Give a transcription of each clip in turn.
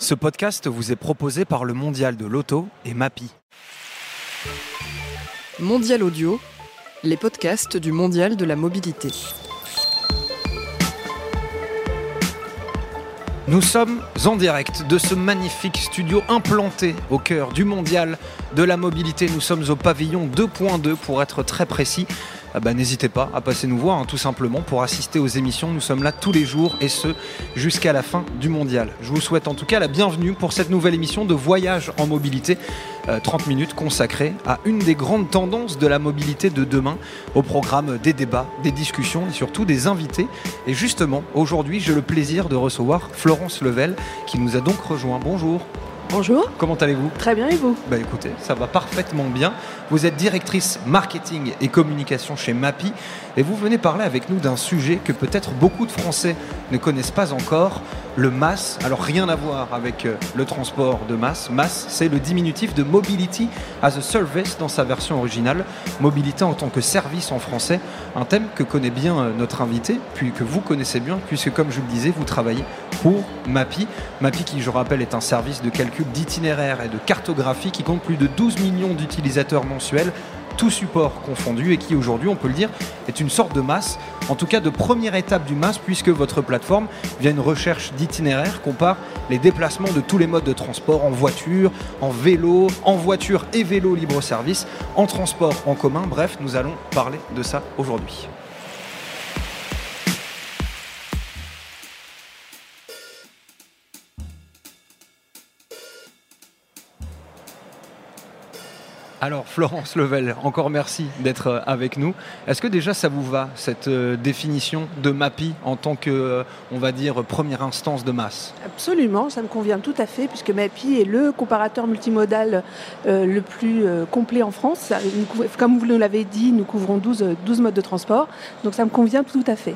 Ce podcast vous est proposé par le Mondial de l'Auto et MAPI. Mondial Audio, les podcasts du Mondial de la mobilité. Nous sommes en direct de ce magnifique studio implanté au cœur du Mondial de la mobilité. Nous sommes au pavillon 2.2 pour être très précis. Ah bah, n'hésitez pas à passer nous voir hein, tout simplement pour assister aux émissions. Nous sommes là tous les jours et ce jusqu'à la fin du mondial. Je vous souhaite en tout cas la bienvenue pour cette nouvelle émission de Voyage en mobilité. 30 euh, minutes consacrées à une des grandes tendances de la mobilité de demain, au programme des débats, des discussions et surtout des invités. Et justement, aujourd'hui, j'ai le plaisir de recevoir Florence Level qui nous a donc rejoint. Bonjour. Bonjour. Comment allez-vous Très bien et vous? Bah écoutez, ça va parfaitement bien. Vous êtes directrice marketing et communication chez MAPI et vous venez parler avec nous d'un sujet que peut-être beaucoup de Français ne connaissent pas encore, le MAS. Alors rien à voir avec euh, le transport de masse. MAS, c'est le diminutif de Mobility as a Service dans sa version originale. Mobilité en tant que service en français, un thème que connaît bien euh, notre invité, puis que vous connaissez bien, puisque comme je le disais, vous travaillez pour MAPI. MAPI qui, je rappelle, est un service de calcul d'itinéraire et de cartographie qui compte plus de 12 millions d'utilisateurs mensuels tout support confondu et qui aujourd'hui, on peut le dire, est une sorte de masse, en tout cas de première étape du masse, puisque votre plateforme, via une recherche d'itinéraire, compare les déplacements de tous les modes de transport en voiture, en vélo, en voiture et vélo libre-service, en transport en commun. Bref, nous allons parler de ça aujourd'hui. Alors Florence Level, encore merci d'être euh, avec nous. Est-ce que déjà ça vous va cette euh, définition de MAPI en tant que, euh, on va dire, première instance de masse? Absolument, ça me convient tout à fait puisque MAPI est le comparateur multimodal le plus complet en France. Comme vous l'avez dit, nous couvrons 12, 12, modes de transport, donc ça me convient tout à fait.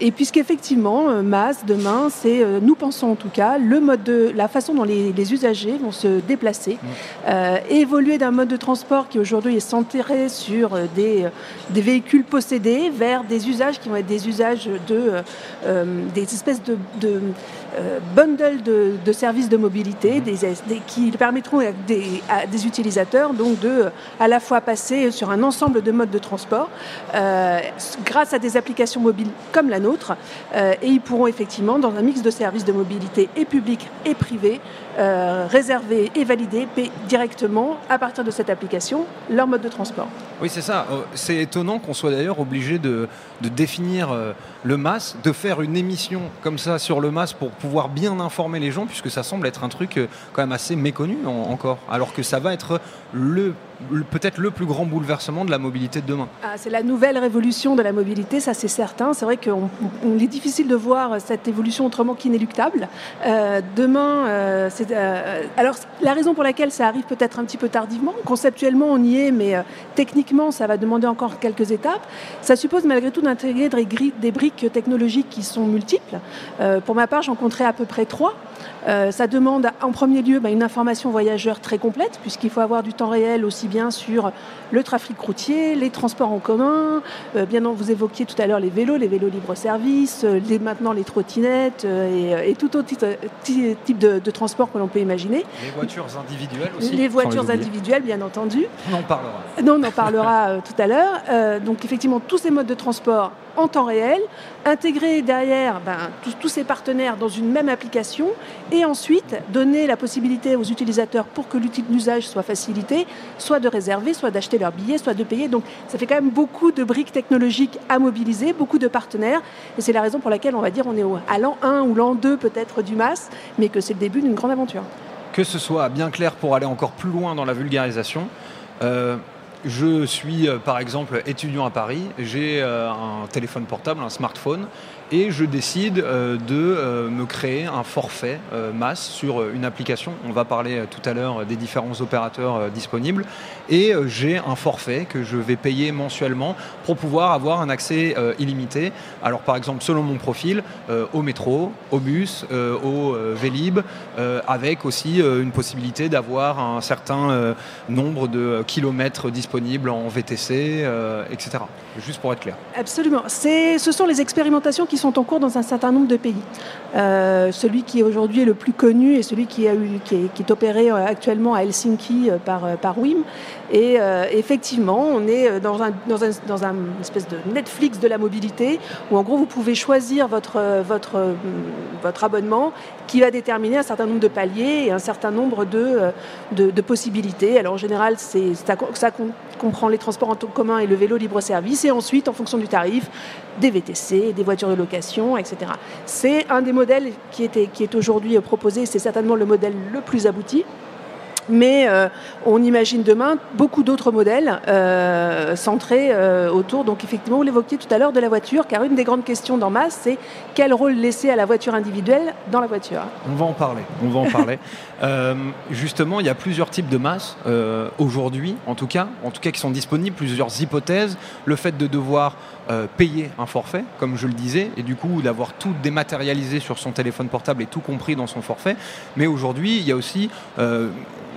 et puisqu'effectivement, masse demain, c'est, nous pensons en tout cas, le mode de, la façon dont les, usagers vont se déplacer, mmh. évoluer d'un mode de transport qui aujourd'hui est centré sur euh, des, euh, des, véhicules possédés vers des usages qui vont être des usages de euh, des espèces de, de bundles de, services de mobilité des, qui permettront à des, à des, utilisateurs donc de à la fois passer sur un ensemble de modes de transport grâce à des applications mobiles comme la nôtre et ils pourront effectivement dans un mix de services de mobilité et public et privé réserver et valider directement à partir de cette application leur mode de transport. Oui, c'est ça. Euh, c'est étonnant qu'on soit d'ailleurs obligé de, de, définir euh, le MAS, de faire une émission comme ça sur le MAS pour pouvoir bien informer les gens, puisque ça semble être un truc euh, quand même assez méconnu encore, alors que ça va être le peut-être le plus grand bouleversement de la mobilité de demain. Ah, c'est la nouvelle révolution de la mobilité, ça c'est certain. C'est vrai qu'on est difficile de voir cette évolution autrement qu'inéluctable. demain, c'est, alors la raison pour laquelle ça arrive peut-être un petit peu tardivement, conceptuellement on y est, mais techniquement ça va demander encore quelques étapes. Ça suppose malgré tout d'intégrer des briques technologiques qui sont multiples. Euh, pour ma part, j'en compterai à peu près trois. Euh, ça demande en premier lieu bah, une information voyageur très complète, puisqu'il faut avoir du temps réel aussi bien sur le trafic routier, les transports en commun, euh, bien vous évoquiez tout à l'heure les vélos, les vélos libre-service, euh, les, maintenant les trottinettes et, tout autre type de, de transport que l'on peut imaginer. Les voitures individuelles aussi Les voitures individuelles, bien entendu. On en parlera. Non, on en parlera tout à l'heure. donc effectivement, tous ces modes de transport en temps réel, intégrer derrière ben, tous ces partenaires dans une même application et ensuite donner la possibilité aux utilisateurs pour que l'usage soit facilité, soit de réserver, soit d'acheter leur billet, soit de payer. Donc ça fait quand même beaucoup de briques technologiques à mobiliser, beaucoup de partenaires et c'est la raison pour laquelle on va dire on est à l'an 1 ou l'an 2 peut-être du MAS, mais que c'est le début d'une grande aventure. Que ce soit bien clair pour aller encore plus loin dans la vulgarisation, euh, je suis euh, par exemple étudiant à Paris, j'ai euh, un téléphone portable, un smartphone, et je décide euh, de me créer un forfait masse sur une application. On va parler tout à l'heure des différents opérateurs disponibles. Et j'ai un forfait que je vais payer mensuellement pour pouvoir avoir un accès illimité. Alors par exemple, selon mon profil, au métro, au bus, au Vélib, avec aussi une possibilité d'avoir un certain nombre de kilomètres disponibles disponible en VTC, euh, etc. Juste pour être clair. Absolument. Ce sont les expérimentations qui sont en cours dans un certain nombre de pays. Euh, celui qui aujourd'hui est le plus connu et celui qui, a eu, qui, est, opéré actuellement à Helsinki par, par WIM. Et effectivement, on est dans un, dans, un, dans un espèce de Netflix de la mobilité où en gros vous pouvez choisir votre, votre, votre abonnement qui va déterminer un certain nombre de paliers et un certain nombre de, de, possibilités. Alors en général, ça, ça comprend les transports en commun et le vélo libre-service et ensuite, en fonction du tarif, des VTC, des voitures de location, etc. C'est un des modèles qui, était, qui est aujourd'hui proposé, c'est certainement le modèle le plus abouti. Mais euh, on imagine demain beaucoup d'autres modèles euh, centrés euh, autour, donc effectivement, vous l'évoquiez tout à l'heure, de la voiture, car une des grandes questions dans Masse, c'est quel rôle laisser à la voiture individuelle dans la voiture? On va en parler, on va en parler. justement, il y a plusieurs types de masses aujourd'hui, en tout cas, en tout cas qui sont disponibles, plusieurs hypothèses. Le fait de devoir payer un forfait, comme je le disais, et du coup d'avoir tout dématérialisé sur son téléphone portable et tout compris dans son forfait. Mais aujourd'hui, il y a aussi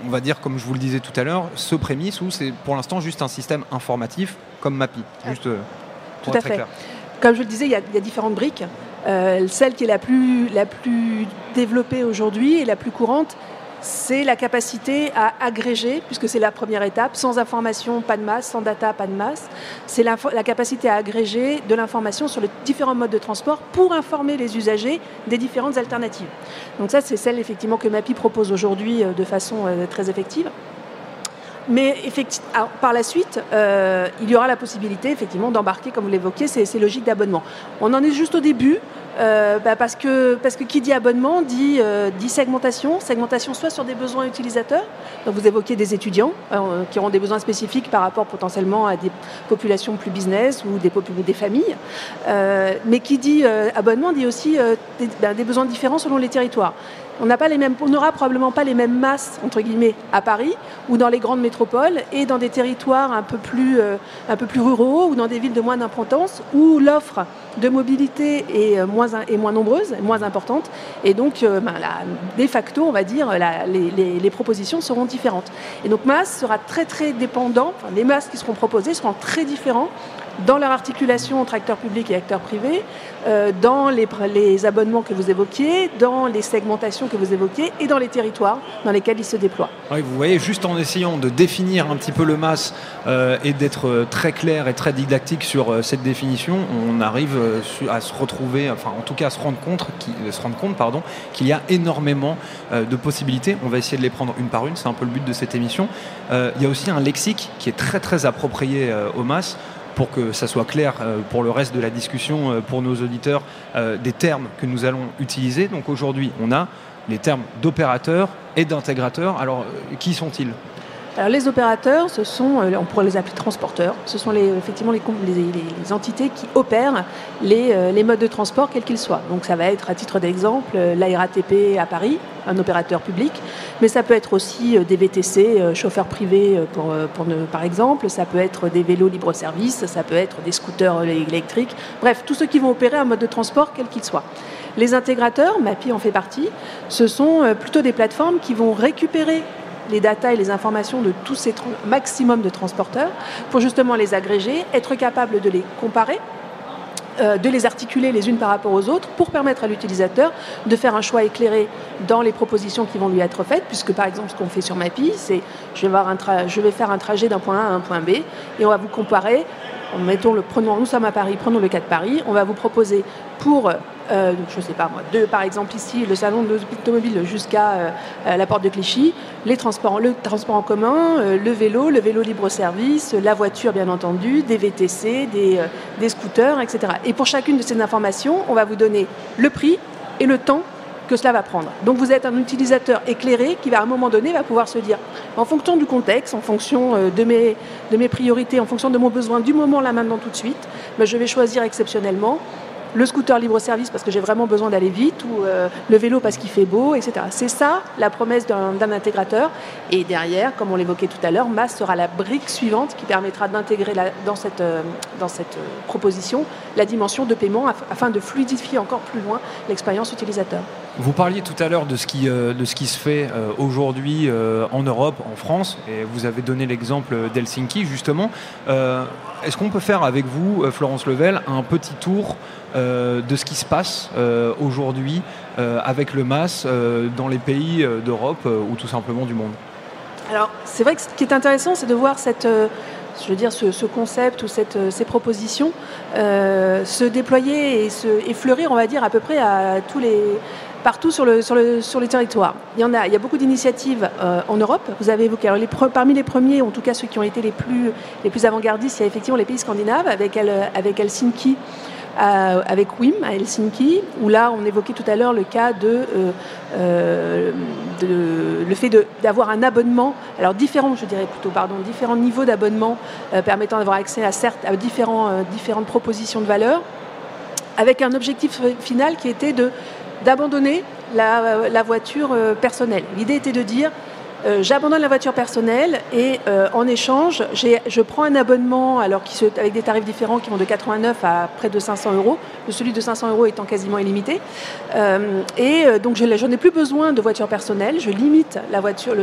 on va dire, comme je vous le disais tout à l'heure, ce prémisse où c'est pour l'instant juste un système informatif comme MAPI. Juste euh, tout à fait. Comme je le disais, il y a, différentes briques. Euh, celle qui est la plus, la plus développée aujourd'hui et la plus courante, c'est la capacité à agréger, puisque c'est la première étape, sans information, pas de masse, sans data, pas de masse. C'est la, capacité à agréger de l'information sur les différents modes de transport pour informer les usagers des différentes alternatives. Donc ça, c'est celle effectivement que MAPI propose aujourd'hui euh, de façon euh, très effective. Mais par la suite, euh, il y aura la possibilité effectivement d'embarquer, comme vous l'évoquiez, ces, logiques d'abonnement. On en est juste au début. Euh, bah, parce, que, qui dit abonnement dit, euh, dit segmentation, segmentation soit sur des besoins utilisateurs, vous évoquez des étudiants qui auront des besoins spécifiques par rapport potentiellement à des populations plus business ou des, familles, mais qui dit abonnement dit aussi ben, des besoins différents selon les territoires. On n'aura probablement pas les mêmes masses à Paris ou dans les grandes métropoles et dans des territoires un peu plus, euh, un peu plus ruraux ou dans des villes de moins d'importance où l'offre de mobilité est euh, moins, est moins nombreuse, moins importante et donc euh, ben, de facto on va dire les, les, propositions seront différentes. Et donc masse sera très très les masses qui seront proposées seront très différents dans leur articulation entre acteurs publics et acteurs privés, euh, dans les, abonnements que vous évoquiez, dans les segmentations que vous évoquiez et dans les territoires dans lesquels ils se déploient. Oui, vous voyez, juste en essayant de définir un petit peu le MAS euh, et d'être euh, très clair et très didactique sur cette définition, on arrive à se retrouver, enfin en tout cas à se rendre compte, se rendre compte pardon, qu'il y a énormément de possibilités. On va essayer de les prendre une par une, c'est un peu le but de cette émission. il y a aussi un lexique qui est très très approprié au MAS pour que ça soit clair euh, pour le reste de la discussion, euh, pour nos auditeurs, euh, des termes que nous allons utiliser. Donc aujourd'hui, on a les termes d'opérateur et d'intégrateur. Alors, qui sont-ils? Alors les opérateurs, ce sont, on pourrait les appeler transporteurs, ce sont effectivement les, entités qui opèrent les, les, modes de transport quels qu'ils soient. Donc ça va être à titre d'exemple la RATP à Paris, un opérateur public, mais ça peut être aussi euh, des VTC, euh, chauffeurs privés euh, par exemple, ça peut être des vélos libre-service, ça peut être des scooters électriques, bref, tous ceux qui vont opérer un mode de transport quel qu'il soit. Les intégrateurs, MAPI en fait partie, ce sont plutôt des plateformes qui vont récupérer les datas et les informations de tous ces maximum de transporteurs pour justement les agréger, être capable de les comparer euh, de les articuler les unes par rapport aux autres pour permettre à l'utilisateur de faire un choix éclairé dans les propositions qui vont lui être faites, puisque par exemple ce qu'on fait sur Mapi, c'est je, vais faire un trajet d'un point A à un point B et on va vous comparer. Mettons le, prenons, nous sommes à Paris, prenons le cas de Paris, on va vous proposer pour, euh, je ne sais pas moi, deux, par exemple ici, le salon de l'automobile jusqu'à euh, la porte de Clichy, les transports, le transport en commun, euh, le vélo, le vélo libre-service, la voiture bien entendu, des VTC, des, scooters, etc. Et pour chacune de ces informations, on va vous donner le prix et le temps que cela va prendre. Donc vous êtes un utilisateur éclairé qui va à un moment donné va pouvoir se dire, en fonction du contexte, en fonction euh, de mes, de mes priorités, en fonction de mon besoin du moment là maintenant tout de suite, ben, je vais choisir exceptionnellement le scooter libre-service parce que j'ai vraiment besoin d'aller vite, ou euh, le vélo parce qu'il fait beau, etc. C'est ça la promesse d'un intégrateur. Et derrière, comme on l'évoquait tout à l'heure, MAS sera la brique suivante qui permettra d'intégrer dans cette, euh, dans cette proposition la dimension de paiement afin de fluidifier encore plus loin l'expérience utilisateur. Vous parliez tout à l'heure de, ce qui, de ce qui se fait aujourd'hui en Europe, en France, et vous avez donné l'exemple d'Helsinki justement. Est-ce qu'on peut faire avec vous, Florence Level, un petit tour de ce qui se passe aujourd'hui avec le MAS dans les pays d'Europe ou tout simplement du monde? Alors, c'est vrai que ce qui est intéressant, c'est de voir cette, euh, je veux dire, ce, concept ou cette, euh, ces propositions euh, se déployer et, se, fleurir, on va dire, à peu près à tous les, partout sur le, sur. Il y en a, beaucoup d'initiatives en Europe. Vous avez évoqué, alors parmi les premiers, en tout cas ceux qui ont été les plus, les plus avant-gardistes, il y a effectivement les pays scandinaves avec, Helsinki avec WIM à Helsinki, où là on évoquait tout à l'heure le cas de, euh, euh, le fait d'avoir un abonnement, alors différent, je dirais plutôt, pardon, différents niveaux d'abonnement euh, permettant d'avoir accès à, certes, à différents, différentes propositions de valeur, avec un objectif final qui était d'abandonner la, voiture personnelle. L'idée était de dire euh, j'abandonne la voiture personnelle et euh, en échange, je prends un abonnement alors qui, avec des tarifs différents qui vont de 89 à près de 500 euros, celui de 500 euros étant quasiment illimité. Euh, et donc je n'en ai plus besoin de voiture personnelle, je limite la voiture,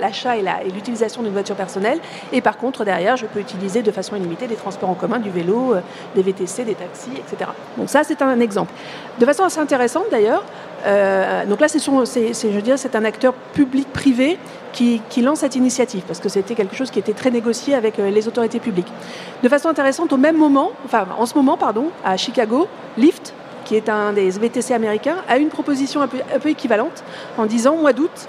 l'achat et l'utilisation d'une voiture personnelle. Et par contre, derrière, je peux utiliser de façon illimitée des transports en commun, du vélo, des VTC, des taxis, etc. Donc ça, c'est un exemple. De façon assez intéressante d'ailleurs, donc là, c'est un acteur public-privé qui, lance cette initiative, parce que c'était quelque chose qui était très négocié avec euh, les autorités publiques. De façon intéressante, au même moment, enfin en ce moment, pardon, à Chicago, Lyft, qui est un des VTC américains, a une proposition un peu, équivalente en disant, mois d'août,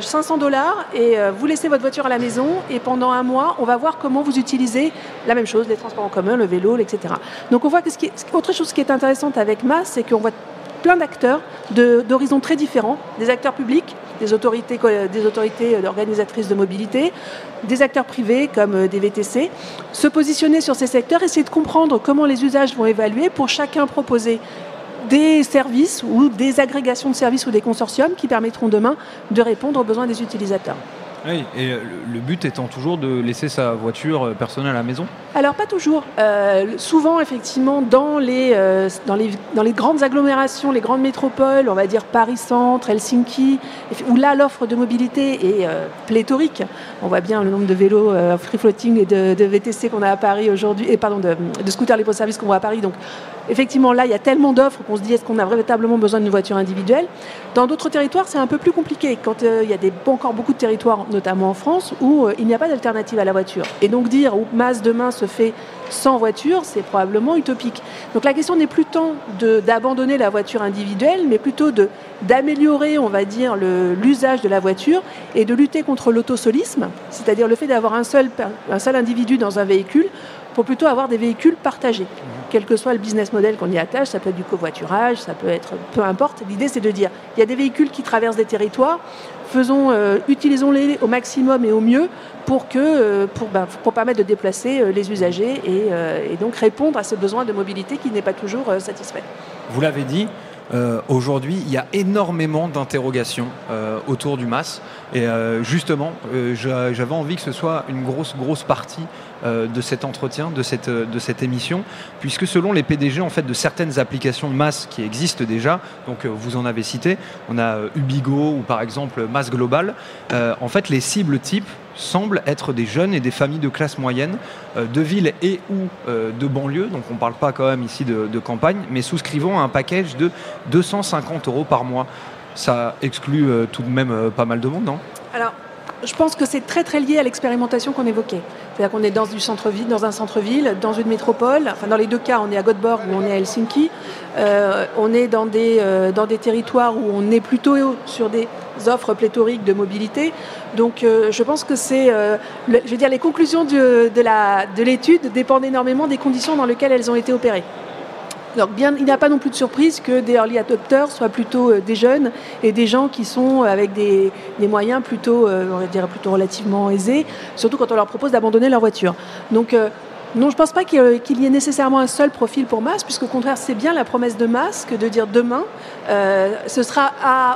500 euh, dollars et vous laissez votre voiture à la maison et pendant un mois, on va voir comment vous utilisez la même chose, les transports en commun, le vélo, etc. Donc on voit que ce qui est, autre chose qui est intéressante avec MAS, c'est qu'on voit plein d'acteurs d'horizons très différents, des acteurs publics, des autorités, des autorités organisatrices de mobilité, des acteurs privés comme euh, des VTC, se positionner sur ces secteurs, essayer de comprendre comment les usages vont évaluer pour chacun proposer des services ou des agrégations de services ou des consortiums qui permettront demain de répondre aux besoins des utilisateurs. Oui, et euh, le but étant toujours de laisser sa voiture euh, personnelle à la maison? Alors pas toujours. Euh, souvent, effectivement, dans les, dans, les, dans les grandes agglomérations, les grandes métropoles, on va dire Paris-Centre, Helsinki, où là l'offre de mobilité est pléthorique. On voit bien le nombre de vélos free floating et de, VTC qu'on a à Paris aujourd'hui, et pardon, de, de scooters libre-service qu'on voit à Paris. Donc effectivement, là, il y a tellement d'offres qu'on se dit est-ce qu'on a véritablement besoin d'une voiture individuelle? Dans d'autres territoires, c'est un peu plus compliqué. Quand il y a des, encore beaucoup de territoires notamment en France, où euh, il n'y a pas d'alternative à la voiture. Et donc dire où masse demain se fait sans voiture, c'est probablement utopique. Donc la question n'est plus tant d'abandonner la voiture individuelle, mais plutôt d'améliorer, on va dire, l'usage de la voiture et de lutter contre l'autosolisme, c'est-à-dire le fait d'avoir un seul, un seul individu dans un véhicule pour plutôt avoir des véhicules partagés. Quel que soit le business model qu'on y attache, ça peut être du covoiturage, ça peut être peu importe. L'idée, c'est de dire il y a des véhicules qui traversent des territoires, faisons, euh, utilisons-les au maximum et au mieux pour, que, euh, pour, ben, pour permettre de déplacer euh, les usagers et, et, donc répondre à ce besoin de mobilité qui n'est pas toujours satisfait. Vous l'avez dit, euh, aujourd'hui, il y a énormément d'interrogations euh, autour du MAS. Et euh, justement, j'avais envie que ce soit une grosse, grosse partie de cet entretien, de cette, de cette émission, puisque selon les PDG en fait, de certaines applications MAS qui existent déjà, donc vous en avez cité, on a Ubigo ou par exemple MAS Global, en fait, les cibles types semblent être des jeunes et des familles de classe moyenne, euh, de ville et ou euh, de banlieue, donc on ne parle pas quand même ici de, campagne, mais souscrivant à un package de 250 euros par mois. Ça exclut euh, tout de même pas mal de monde, non? Alors, je pense que c'est très très lié à l'expérimentation qu'on évoquait. C'est-à-dire qu'on est dans un centre-ville, dans une métropole. Enfin, dans les deux cas, on est à Göteborg ou on est à Helsinki. on est dans des, dans des territoires où on est plutôt sur des offres pléthoriques de mobilité. Donc euh, je pense que c'est, euh, je veux dire, les conclusions de l'étude dépendent énormément des conditions dans lesquelles elles ont été opérées. Donc il n'y a pas non plus de surprise que des early adopters soient plutôt euh, des jeunes et des gens qui sont avec des, moyens plutôt, on va dire, plutôt relativement aisés, surtout quand on leur propose d'abandonner leur voiture. Donc non, je ne pense pas qu'il y ait nécessairement un seul profil pour masse, puisqu'au contraire, c'est bien la promesse de masse que de dire demain, euh, ce sera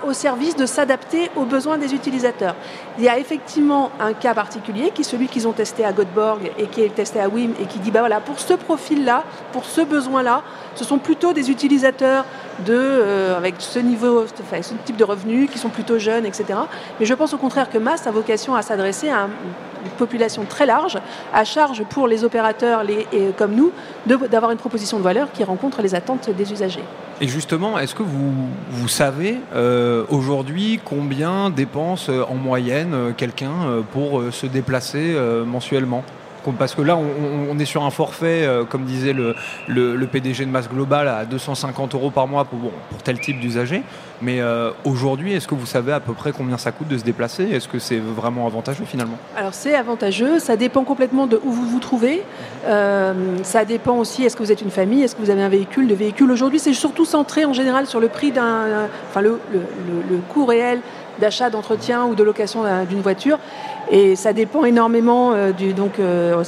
au service de s'adapter aux besoins des utilisateurs. Il y a effectivement un cas particulier, qui est celui qu'ils ont testé à Göteborg et qui est testé à WIM, et qui dit, bah pour ce profil-là, pour ce besoin-là, ce sont plutôt des utilisateurs de, avec ce niveau, ce type de revenus, qui sont plutôt jeunes, etc. Mais je pense au contraire que Mass a vocation à s'adresser à une population très large, à charge pour les opérateurs les, comme nous d'avoir une proposition de valeur qui rencontre les attentes des usagers. Et justement, est-ce que vous, vous savez euh, aujourd'hui combien dépense euh, en moyenne euh, quelqu'un pour se déplacer mensuellement? Parce que là, on, est sur un forfait, euh, comme disait le, PDG de Masse Global, à 250 euros par mois pour, tel type d'usager. Mais euh, aujourd'hui, est-ce que vous savez à peu près combien ça coûte de se déplacer? Est-ce que c'est vraiment avantageux finalement? Alors c'est avantageux, ça dépend complètement de où vous vous trouvez. Euh, ça dépend aussi, est-ce que vous êtes une famille, est-ce que vous avez un véhicule Le véhicule? Aujourd'hui, c'est surtout centré en général sur le prix d'un... Enfin, le coût réel d'achat, d'entretien ou de location d'une voiture. Et ça dépend énormément euh, du, donc, euh,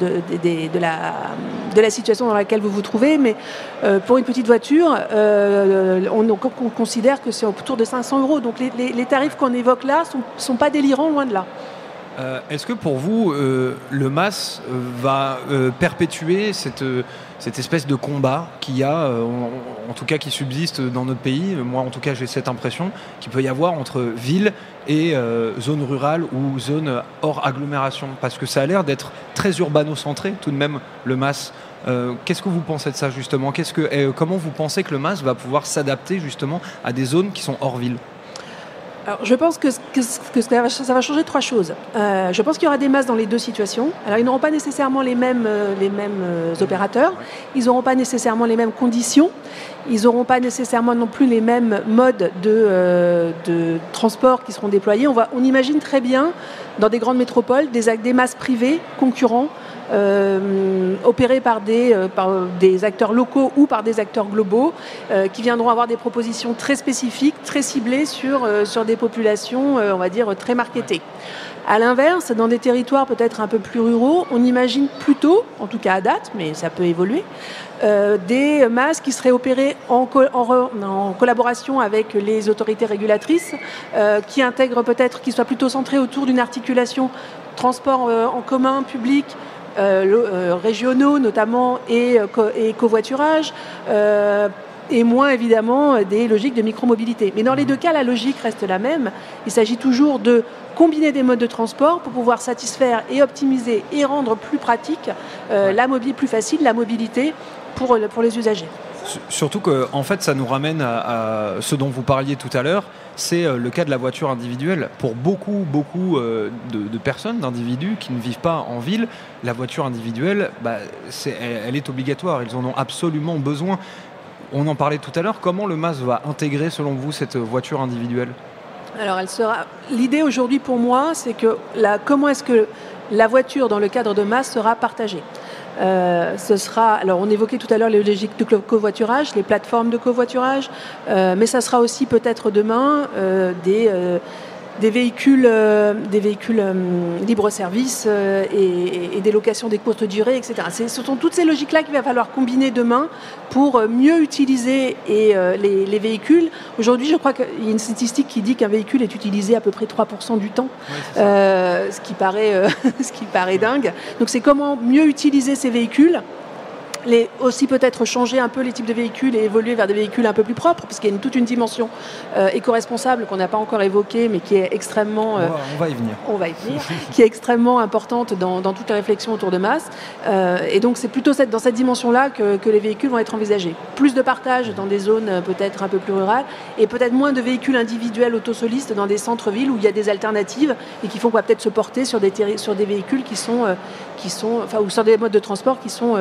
de, la, de la situation dans laquelle vous vous trouvez. Mais euh, pour une petite voiture, on, considère que c'est autour de 500 euros. Donc les, tarifs qu'on évoque là ne sont, sont, pas délirants, loin de là. Est-ce que pour vous, le MAS va perpétuer cette cette espèce de combat qu'il y a, en, tout cas qui subsiste dans notre pays. Moi, en tout cas, j'ai cette impression qu'il peut y avoir entre ville et euh, zone rurale ou zone hors agglomération Parce que ça a l'air d'être très urbano-centré, tout de même, le MAS. Euh, qu'est-ce que vous pensez de ça, justement? Euh, Comment vous pensez que le MAS va pouvoir s'adapter, justement, à des zones qui sont hors ville? Je pense que, ça va changer trois choses. Euh, je pense qu'il y aura des masses dans les deux situations. Alors, ils n'auront pas nécessairement les mêmes, euh, euh, opérateurs, ils n'auront pas nécessairement les mêmes conditions, ils n'auront pas nécessairement non plus les mêmes modes de, de transport qui seront déployés. On, on imagine très bien, dans des grandes métropoles, des, des masses privées concurrents euh, opérés par des, euh, par des acteurs locaux ou par des acteurs globaux euh, qui viendront avoir des propositions très spécifiques, très ciblées sur, sur des populations, on va dire, très marketées. À l'inverse, dans des territoires peut-être un peu plus ruraux, on imagine plutôt, en tout cas à date, mais ça peut évoluer, des masses qui seraient opérées en, collaboration avec les autorités régulatrices, qui intègrent peut-être, qui soient plutôt centrées autour d'une articulation transport en commun, public, euh, euh, régionaux notamment et, euh, et covoiturage et moins évidemment des logiques de micromobilité. Mais dans les deux cas, la logique reste la même. Il s'agit toujours de combiner des modes de transport pour pouvoir satisfaire et optimiser et rendre plus pratique la mobilité, plus facile la mobilité pour, pour les usagers. Surtout que, en fait, ça nous ramène à, ce dont vous parliez tout à l'heure, c'est euh, le cas de la voiture individuelle. Pour beaucoup, beaucoup euh, de, personnes, d'individus qui ne vivent pas en ville, la voiture individuelle, bah, elle, est obligatoire. Ils en ont absolument besoin. On en parlait tout à l'heure. Comment le MAS va intégrer, selon vous, cette voiture individuelle? Alors, elle sera. L'idée aujourd'hui pour moi, c'est que la... comment est-ce que la voiture dans le cadre de MAS sera partagée? Euh, ce sera, alors on évoquait tout à l'heure les logiques de covoiturage, les plateformes de covoiturage, euh, mais ça sera aussi peut-être demain euh, des des véhicules, euh, des véhicules euh, libre-service euh, et, des locations des courtes durées, etc. Ce sont toutes ces logiques-là qu'il va falloir combiner demain pour mieux utiliser et, les, véhicules. Aujourd'hui, je crois qu'il y a une statistique qui dit qu'un véhicule est utilisé à peu près 3% du temps, ce, qui paraît, ce qui paraît dingue. Donc c'est comment mieux utiliser ces véhicules les, aussi peut-être changer un peu les types de véhicules et évoluer vers des véhicules un peu plus propres, parce qu'il y a toute une dimension euh, éco-responsable qu'on n'a pas encore évoquée, mais qui est extrêmement... Euh, on, va, y venir. On va y venir, qui est extrêmement importante dans, dans toutes les réflexions autour de masse. Euh, et donc c'est plutôt cette, dans cette dimension-là que, que, les véhicules vont être envisagés. Plus de partage dans des zones euh, peut-être un peu plus rurales, et peut-être moins de véhicules individuels autosolistes dans des centres-villes où il y a des alternatives et qui font peut-être se porter sur des, sur des véhicules qui sont, qui sont, enfin, ou sur des modes de transport qui sont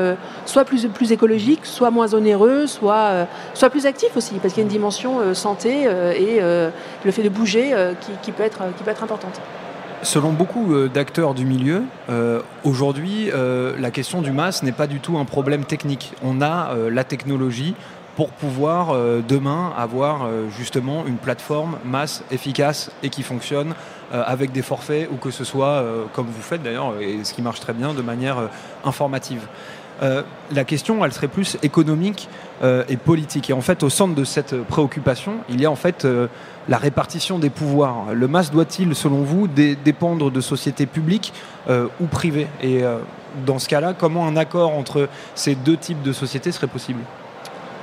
soit plus, plus écologique, soit moins onéreux, soit, euh, soit plus actif aussi, parce qu'il y a une dimension euh, santé euh, et le fait de bouger qui, peut être, qui peut être importante. Selon beaucoup d'acteurs du milieu, aujourd'hui, la question du MAS n'est pas du tout un problème technique. On a la technologie pour pouvoir demain avoir justement une plateforme masse efficace et qui fonctionne avec des forfaits ou que ce soit, comme vous faites d'ailleurs, et ce qui marche très bien, de manière informative. Euh, la question, elle serait plus économique euh, et politique. Et en fait, au centre de cette préoccupation, il y a en fait euh, la répartition des pouvoirs. Le MAS doit-il, selon vous, dépendre de sociétés publiques ou privées? Et dans ce cas-là, comment un accord entre ces deux types de sociétés serait possible?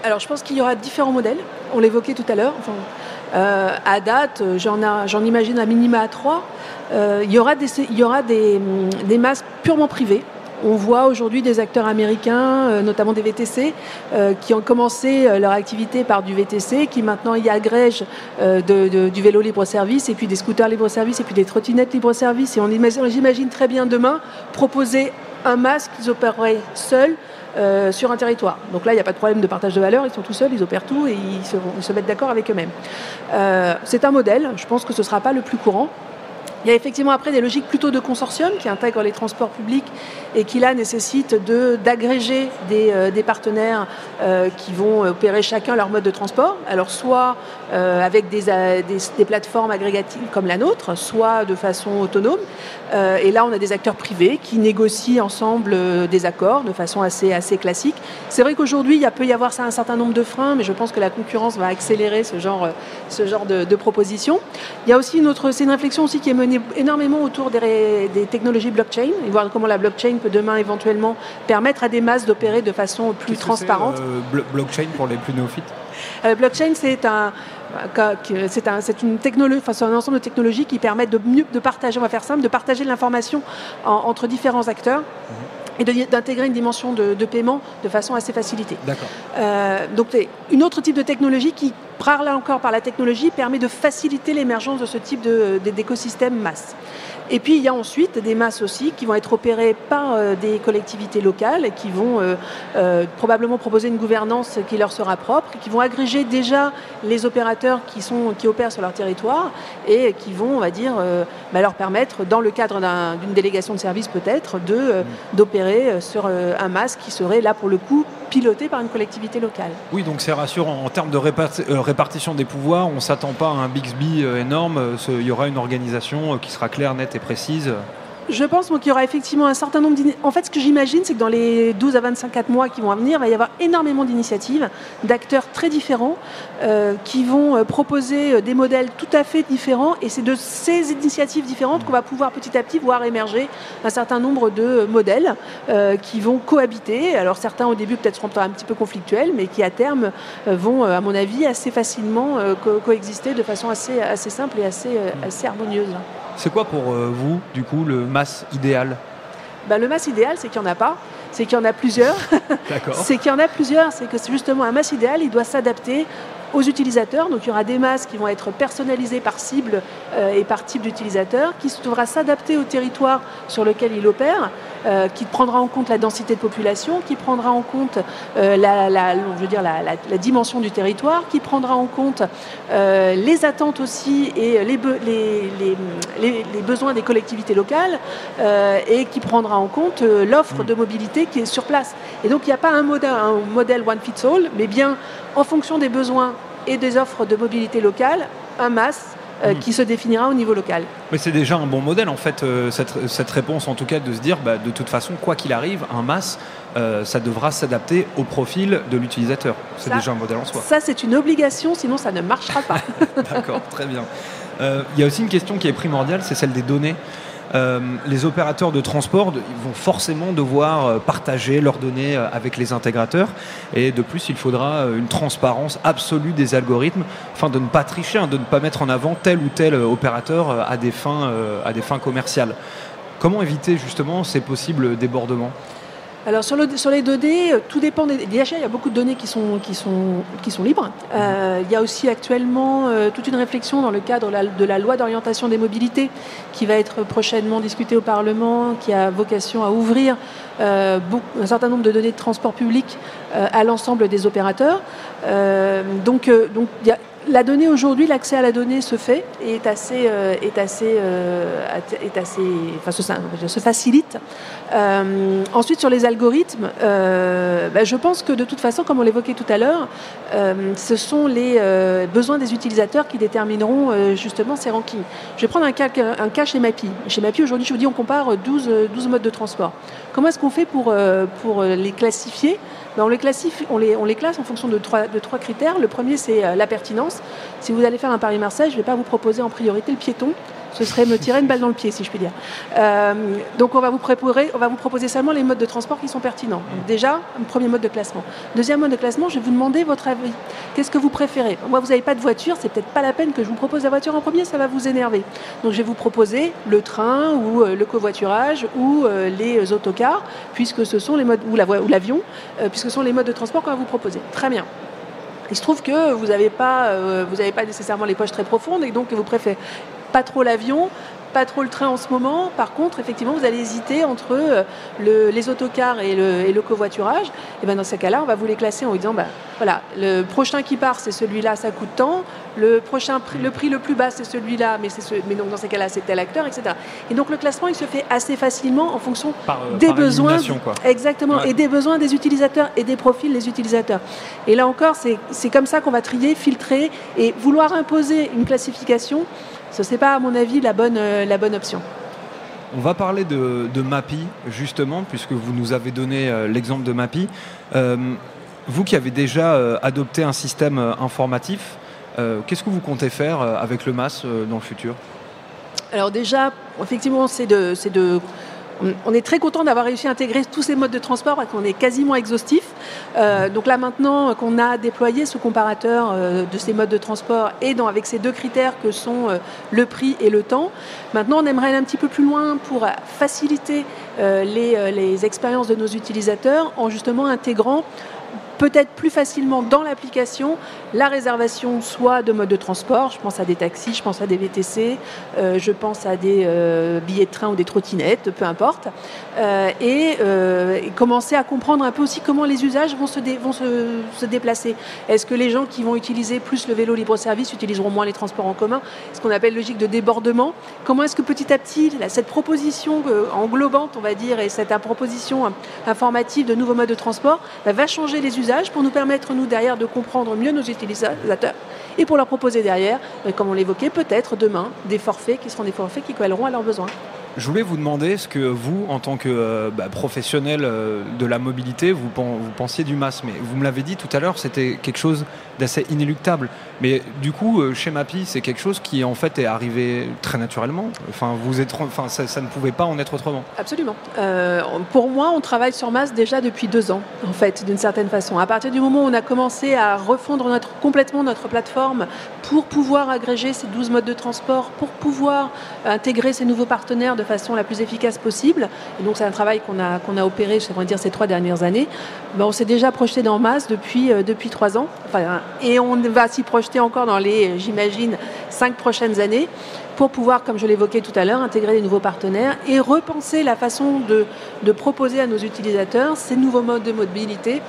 Alors je pense qu'il y aura différents modèles. On l'évoquait tout à l'heure. à date, j'en imagine un minima à trois. il y aura des, il y aura des, des masques purement privés on voit aujourd'hui des acteurs américains, euh, notamment des VTC, euh, qui ont commencé euh, leur activité par du VTC, qui maintenant y agrègent du vélo libre-service, et puis des scooters libre-service, et puis des trottinettes libre-service. Et on imagine, très bien demain proposer un masque qu'ils opéreraient seuls sur un territoire. Donc là, il n'y a pas de problème de partage de valeur, ils sont tout seuls, ils opèrent tout et ils se, mettent d'accord avec eux-mêmes. c'est un modèle, je pense que ce ne sera pas le plus courant. Il y a effectivement après des logiques plutôt de consortium qui intègrent les transports publics et qui là nécessitent d'agréger des, euh, des, partenaires euh, qui vont opérer chacun leur mode de transport. Alors soit euh, avec des, des, plateformes agrégatives comme la nôtre, soit de façon autonome. et là on a des acteurs privés qui négocient ensemble des accords de façon assez, assez classique. C'est vrai qu'aujourd'hui il peut y avoir ça un certain nombre de freins, mais je pense que la concurrence va accélérer ce genre, ce genre de, de propositions. Il y a aussi une autre, c'est une réflexion aussi qui est menée énormément autour des, technologies blockchain et voir comment la blockchain peut demain éventuellement permettre à des masses d'opérer de façon plus transparente. Euh, blockchain pour les plus néophytes? Euh, Blockchain, c'est un, c'est un, une technologie, enfin, un ensemble de technologies qui permettent de mieux de partager, on va faire simple, de partager l'information entre différents acteurs. Mhm et d'intégrer une dimension de, paiement de façon assez facilitée. D'accord. Euh, donc, une autre type de technologie qui, là encore par la technologie, permet de faciliter l'émergence de ce type d'écosystème masse. Et puis il y a ensuite des masses aussi qui vont être opérées par euh, des collectivités locales et qui vont euh, euh, probablement proposer une gouvernance qui leur sera propre, qui vont agréger déjà les opérateurs qui, sont, qui opèrent sur leur territoire et qui vont, on va dire, bah, leur permettre, dans le cadre d'une délégation de service peut-être, d'opérer sur un masque qui serait là pour le coup piloté par une collectivité locale. Oui, donc c'est rassurant. En termes de répartition des pouvoirs, on ne s'attend pas à un Bixby énorme. Il y aura une organisation qui sera claire, nette précise je pense qu'il y aura effectivement un certain nombre En fait, ce que j'imagine, c'est que dans les 12 à 25 mois qui vont venir, il va y avoir énormément d'initiatives, d'acteurs très différents, euh, qui vont euh, proposer euh, des modèles tout à fait différents. Et c'est de ces initiatives différentes qu'on va pouvoir petit à petit voir émerger un certain nombre de modèles qui vont cohabiter. Alors certains au début peut-être seront un petit peu conflictuels, mais qui à terme vont, à mon avis, assez facilement coexister de façon assez, assez simple et assez, assez harmonieuse. C'est quoi pour euh, vous, du coup, le masse idéal? Bah, Le masse idéal, c'est qu'il n'y en a pas. C'est qu'il y en a plusieurs. c'est qu'il y en a plusieurs. C'est que c'est justement un masse idéal, il doit s'adapter aux utilisateurs. Donc il y aura des masques qui vont être personnalisés par cible euh, et par type d'utilisateur, qui devra s'adapter au territoire sur lequel il opère, euh, qui prendra en compte la densité de population, qui prendra en compte euh, la, dimension du territoire, qui prendra en compte les attentes aussi et les, besoins des collectivités locales et qui prendra en compte l'offre de mobilité qui est sur place. Et donc il n'y a pas un modèle, one fits all, mais bien en fonction des besoins et des offres de mobilité locale, un masse euh, qui se définira au niveau local. Mais c'est déjà un bon modèle en fait, euh, cette, réponse en tout cas de se dire bah, de toute façon, quoi qu'il arrive, un masse, euh, ça devra s'adapter au profil de l'utilisateur. C'est déjà un modèle en soi. Ça c'est une obligation, sinon ça ne marchera pas. D'accord, très bien. Il y a aussi une question qui est primordiale, c'est celle des données. Euh, les opérateurs de transport vont forcément devoir euh, partager leurs données euh, avec les intégrateurs. Et de plus, il faudra une transparence absolue des algorithmes afin de ne pas tricher, hein, de ne pas mettre en avant tel ou tel opérateur à des fins, à des fins commerciales. Comment éviter justement ces possibles débordements? Alors sur, les données, euh, tout dépend des. Il y a beaucoup de données qui sont, qui sont, qui sont libres. Euh, il y a aussi actuellement euh, toute une réflexion dans le cadre de la loi d'orientation des mobilités qui va être prochainement discutée au Parlement, qui a vocation à ouvrir un certain nombre de données de transport public à l'ensemble des opérateurs. Donc, donc y a la donnée aujourd'hui, l'accès à la donnée se fait et est assez, euh, est assez, euh, est assez, enfin, se, facilite. Euh, ensuite, sur les algorithmes, ben, je pense que de toute façon, comme on l'évoquait tout à l'heure, ce sont les besoins des utilisateurs qui détermineront justement ces rankings. Je vais prendre un cas, un cas chez Mapi. Chez Mapi, aujourd'hui, je vous dis, on compare 12, 12 modes de transport. Comment est-ce qu'on fait pour, pour les classifier? On, les on, les, classe en fonction de trois, de trois critères. Le premier, c'est la pertinence. Si vous allez faire un Paris-Marseille, je ne vais pas vous proposer en priorité le piéton Ce serait me tirer une balle dans le pied, si je puis dire. Euh, donc on va, vous proposer seulement les modes de transport qui sont pertinents. Déjà, un premier mode de classement. Deuxième mode de classement, je vais vous demander votre avis. Qu'est-ce que vous préférez? Moi, vous n'avez pas de voiture, c'est peut-être pas la peine que je vous propose la voiture en premier, ça va vous énerver. Donc je vais vous proposer le train ou euh, le covoiturage ou euh, les autocars, puisque ce sont les modes, ou l'avion, puisque ce sont les modes de transport qu'on va vous proposer. Très bien. Il se trouve que vous n'avez pas, pas nécessairement les poches très profondes et donc vous préférez pas trop l'avion, pas trop le train en ce moment. Par contre, effectivement, vous allez hésiter entre euh, les autocars et le, covoiturage. Et ben dans ces cas-là, on va vous les classer en vous disant, bah, voilà, le prochain qui part, c'est celui-là, ça coûte tant. Le prochain prix, le prix le plus bas, c'est celui-là, mais, ce, mais donc dans ces cas-là, c'est tel acteur, etc. Et donc le classement, il se fait assez facilement en fonction euh, des besoins, exactement, et des besoins des utilisateurs et des profils des utilisateurs. Et là encore, c'est comme ça qu'on va trier, filtrer et vouloir imposer une classification ce n'est pas, à mon avis, la bonne, euh, la bonne option. On va parler de, de, MAPI, justement, puisque vous nous avez donné euh, l'exemple de MAPI. Euh, vous qui avez déjà adopté un système informatif, qu'est-ce que vous comptez faire avec le MAS dans le futur? Alors déjà, effectivement, c'est de, de on est très content d'avoir réussi à intégrer tous ces modes de transport parce qu'on est quasiment exhaustif. Euh, donc là maintenant qu'on a déployé ce comparateur euh, de ces modes de transport et avec ces deux critères que sont euh, le prix et le temps, maintenant on aimerait aller un petit peu plus loin pour faciliter les, les expériences de nos utilisateurs en justement intégrant peut-être plus facilement dans l'application la réservation soit de mode de transport, je pense à des taxis, je pense à des VTC, euh, je pense à des euh, billets de train ou des trottinettes, peu importe, euh, et, commencer à comprendre un peu aussi comment les usages vont se, se, déplacer. Est-ce que les gens qui vont utiliser plus le vélo libre-service utiliseront moins les transports en commun? Ce qu'on appelle logique de débordement. Comment est-ce que petit à petit, cette proposition englobante, on va dire, et cette proposition informative de nouveaux modes de transport bah, va changer les usages pour nous permettre, nous, derrière, de comprendre mieux nos utilisateurs et pour leur proposer derrière, euh, comme on l'évoquait, peut-être demain des forfaits qui seront des forfaits qui colleront à leurs besoins. Je voulais vous demander ce que vous, en tant que euh, bah, professionnel euh, de la mobilité, vous, pensiez du MAS. Mais vous me l'avez dit tout à l'heure, c'était quelque chose d'assez inéluctable. Mais du coup, euh, chez Mappy, c'est quelque chose qui en fait est arrivé très naturellement. Enfin, vous êtes, enfin, ça, ne pouvait pas en être autrement. Absolument. pour moi, on travaille sur MAS déjà depuis deux ans, en fait, d'une certaine façon. À partir du moment où on a commencé à refondre complètement notre plateforme pour pouvoir agréger ces 12 modes de transport, pour pouvoir intégrer ces nouveaux partenaires de façon la plus efficace possible. Et donc c'est un travail qu'on a, a opéré, dire, ces trois dernières années. Ben, on s'est déjà projeté dans masse depuis, euh, depuis trois ans. Enfin, et on va s'y projeter encore dans les, j'imagine, cinq prochaines années pour pouvoir, comme je l'évoquais tout à l'heure, intégrer des nouveaux partenaires et repenser la façon de, de proposer à nos utilisateurs ces nouveaux modes de mobilité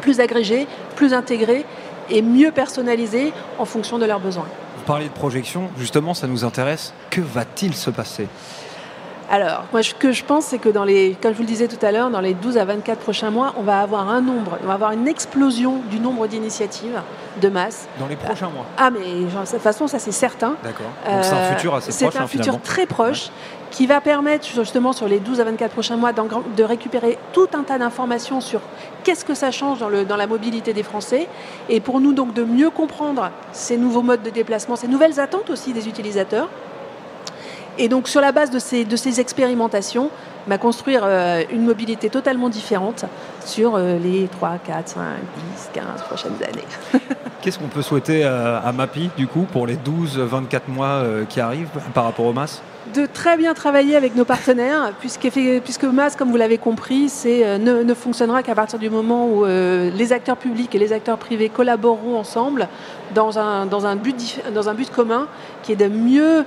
plus agrégés, plus intégrés et mieux personnalisés en fonction de leurs besoins. Vous parlez de projection, justement, ça nous intéresse. Que va-t-il se passer? Alors, moi, ce que je pense, c'est que dans les, comme je vous le disais tout à l'heure, dans les 12 à 24 prochains mois, on va avoir un nombre, on va avoir une explosion du nombre d'initiatives de masse. Dans les prochains mois Ah, mais genre, de toute façon, ça c'est certain. D'accord. Donc c'est un euh, futur assez proche. C'est un futur très proche. qui va permettre justement sur les 12 à 24 prochains mois de récupérer tout un tas d'informations sur qu'est-ce que ça change dans, le, dans la mobilité des Français et pour nous donc de mieux comprendre ces nouveaux modes de déplacement, ces nouvelles attentes aussi des utilisateurs et donc sur la base de ces, de ces expérimentations, bah, construire euh, une mobilité totalement différente sur euh, les 3, 4, 5, 10, 15 prochaines années. Qu'est-ce qu'on peut souhaiter à, à MAPI du coup pour les 12, 24 mois euh, qui arrivent par rapport au MAS de très bien travailler avec nos partenaires, puisque, puisque MAS, comme vous l'avez compris, ne, ne, fonctionnera qu'à partir du moment où les acteurs publics et les acteurs privés collaboreront ensemble dans un, dans un, but, dans un but commun qui est de mieux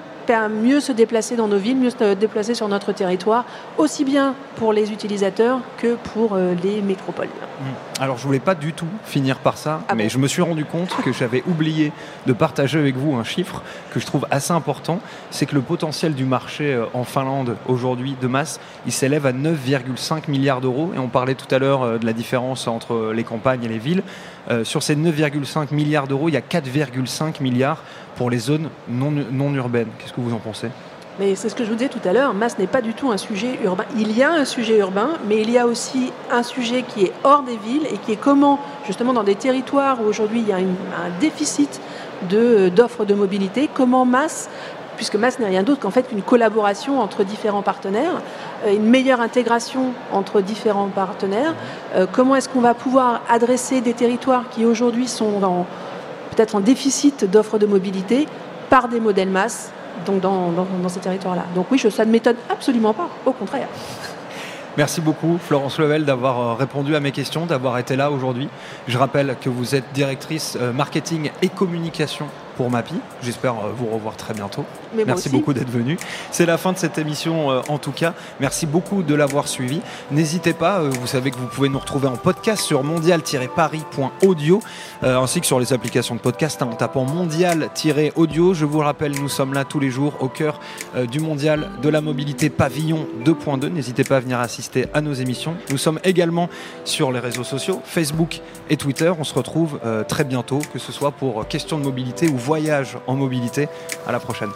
mieux se déplacer dans nos villes, mieux se déplacer sur notre territoire, aussi bien pour les utilisateurs que pour euh, les métropoles. Mmh. Alors je voulais pas du tout finir par ça, ah mais je me suis rendu compte que j'avais oublié de partager avec vous un chiffre que je trouve assez important, c'est que le potentiel du marché euh, en Finlande aujourd'hui de masse, il s'élève à 9,5 milliards d'euros, et on parlait tout à l'heure euh, de la différence entre les campagnes et les villes. sur ces 9,5 milliards d'euros, il y a 4,5 milliards pour les zones non, non urbaines. Qu'est-ce que vous en pensez? Mais c'est ce que je vous disais tout à l'heure, masse n'est pas du tout un sujet urbain. Il y a un sujet urbain, mais il y a aussi un sujet qui est hors des villes et qui est comment, justement, dans des territoires où aujourd'hui il y a un déficit d'offres de, mobilité, comment masse puisque MAS n'est rien d'autre qu'en fait une collaboration entre différents partenaires, euh, une meilleure intégration entre différents partenaires. Euh, comment est-ce qu'on va pouvoir adresser des territoires qui aujourd'hui sont peut-être en déficit d'offres de mobilité par des modèles MAS donc dans, ces territoires-là. Donc oui, ça ne m'étonne absolument pas, au contraire. Merci beaucoup Florence Level d'avoir euh, répondu à mes questions, d'avoir été là aujourd'hui. Je rappelle que vous êtes directrice marketing et communication pour MAPI. J'espère euh, vous revoir très bientôt. Merci beaucoup d'être venu. C'est la fin de cette émission euh, en tout cas. Merci beaucoup de l'avoir suivi. N'hésitez pas, euh, vous savez que vous pouvez nous retrouver en podcast sur mondial-paris.audio ainsi que sur les applications de podcast hein, en tapant mondial-audio. Je vous rappelle, nous sommes là tous les jours au cœur du mondial de la mobilité pavillon 2.2. N'hésitez pas à venir assister à nos émissions. Nous sommes également sur les réseaux sociaux, Facebook et Twitter. On se retrouve très bientôt, que ce soit pour questions de mobilité ou voyage en mobilité. À la prochaine.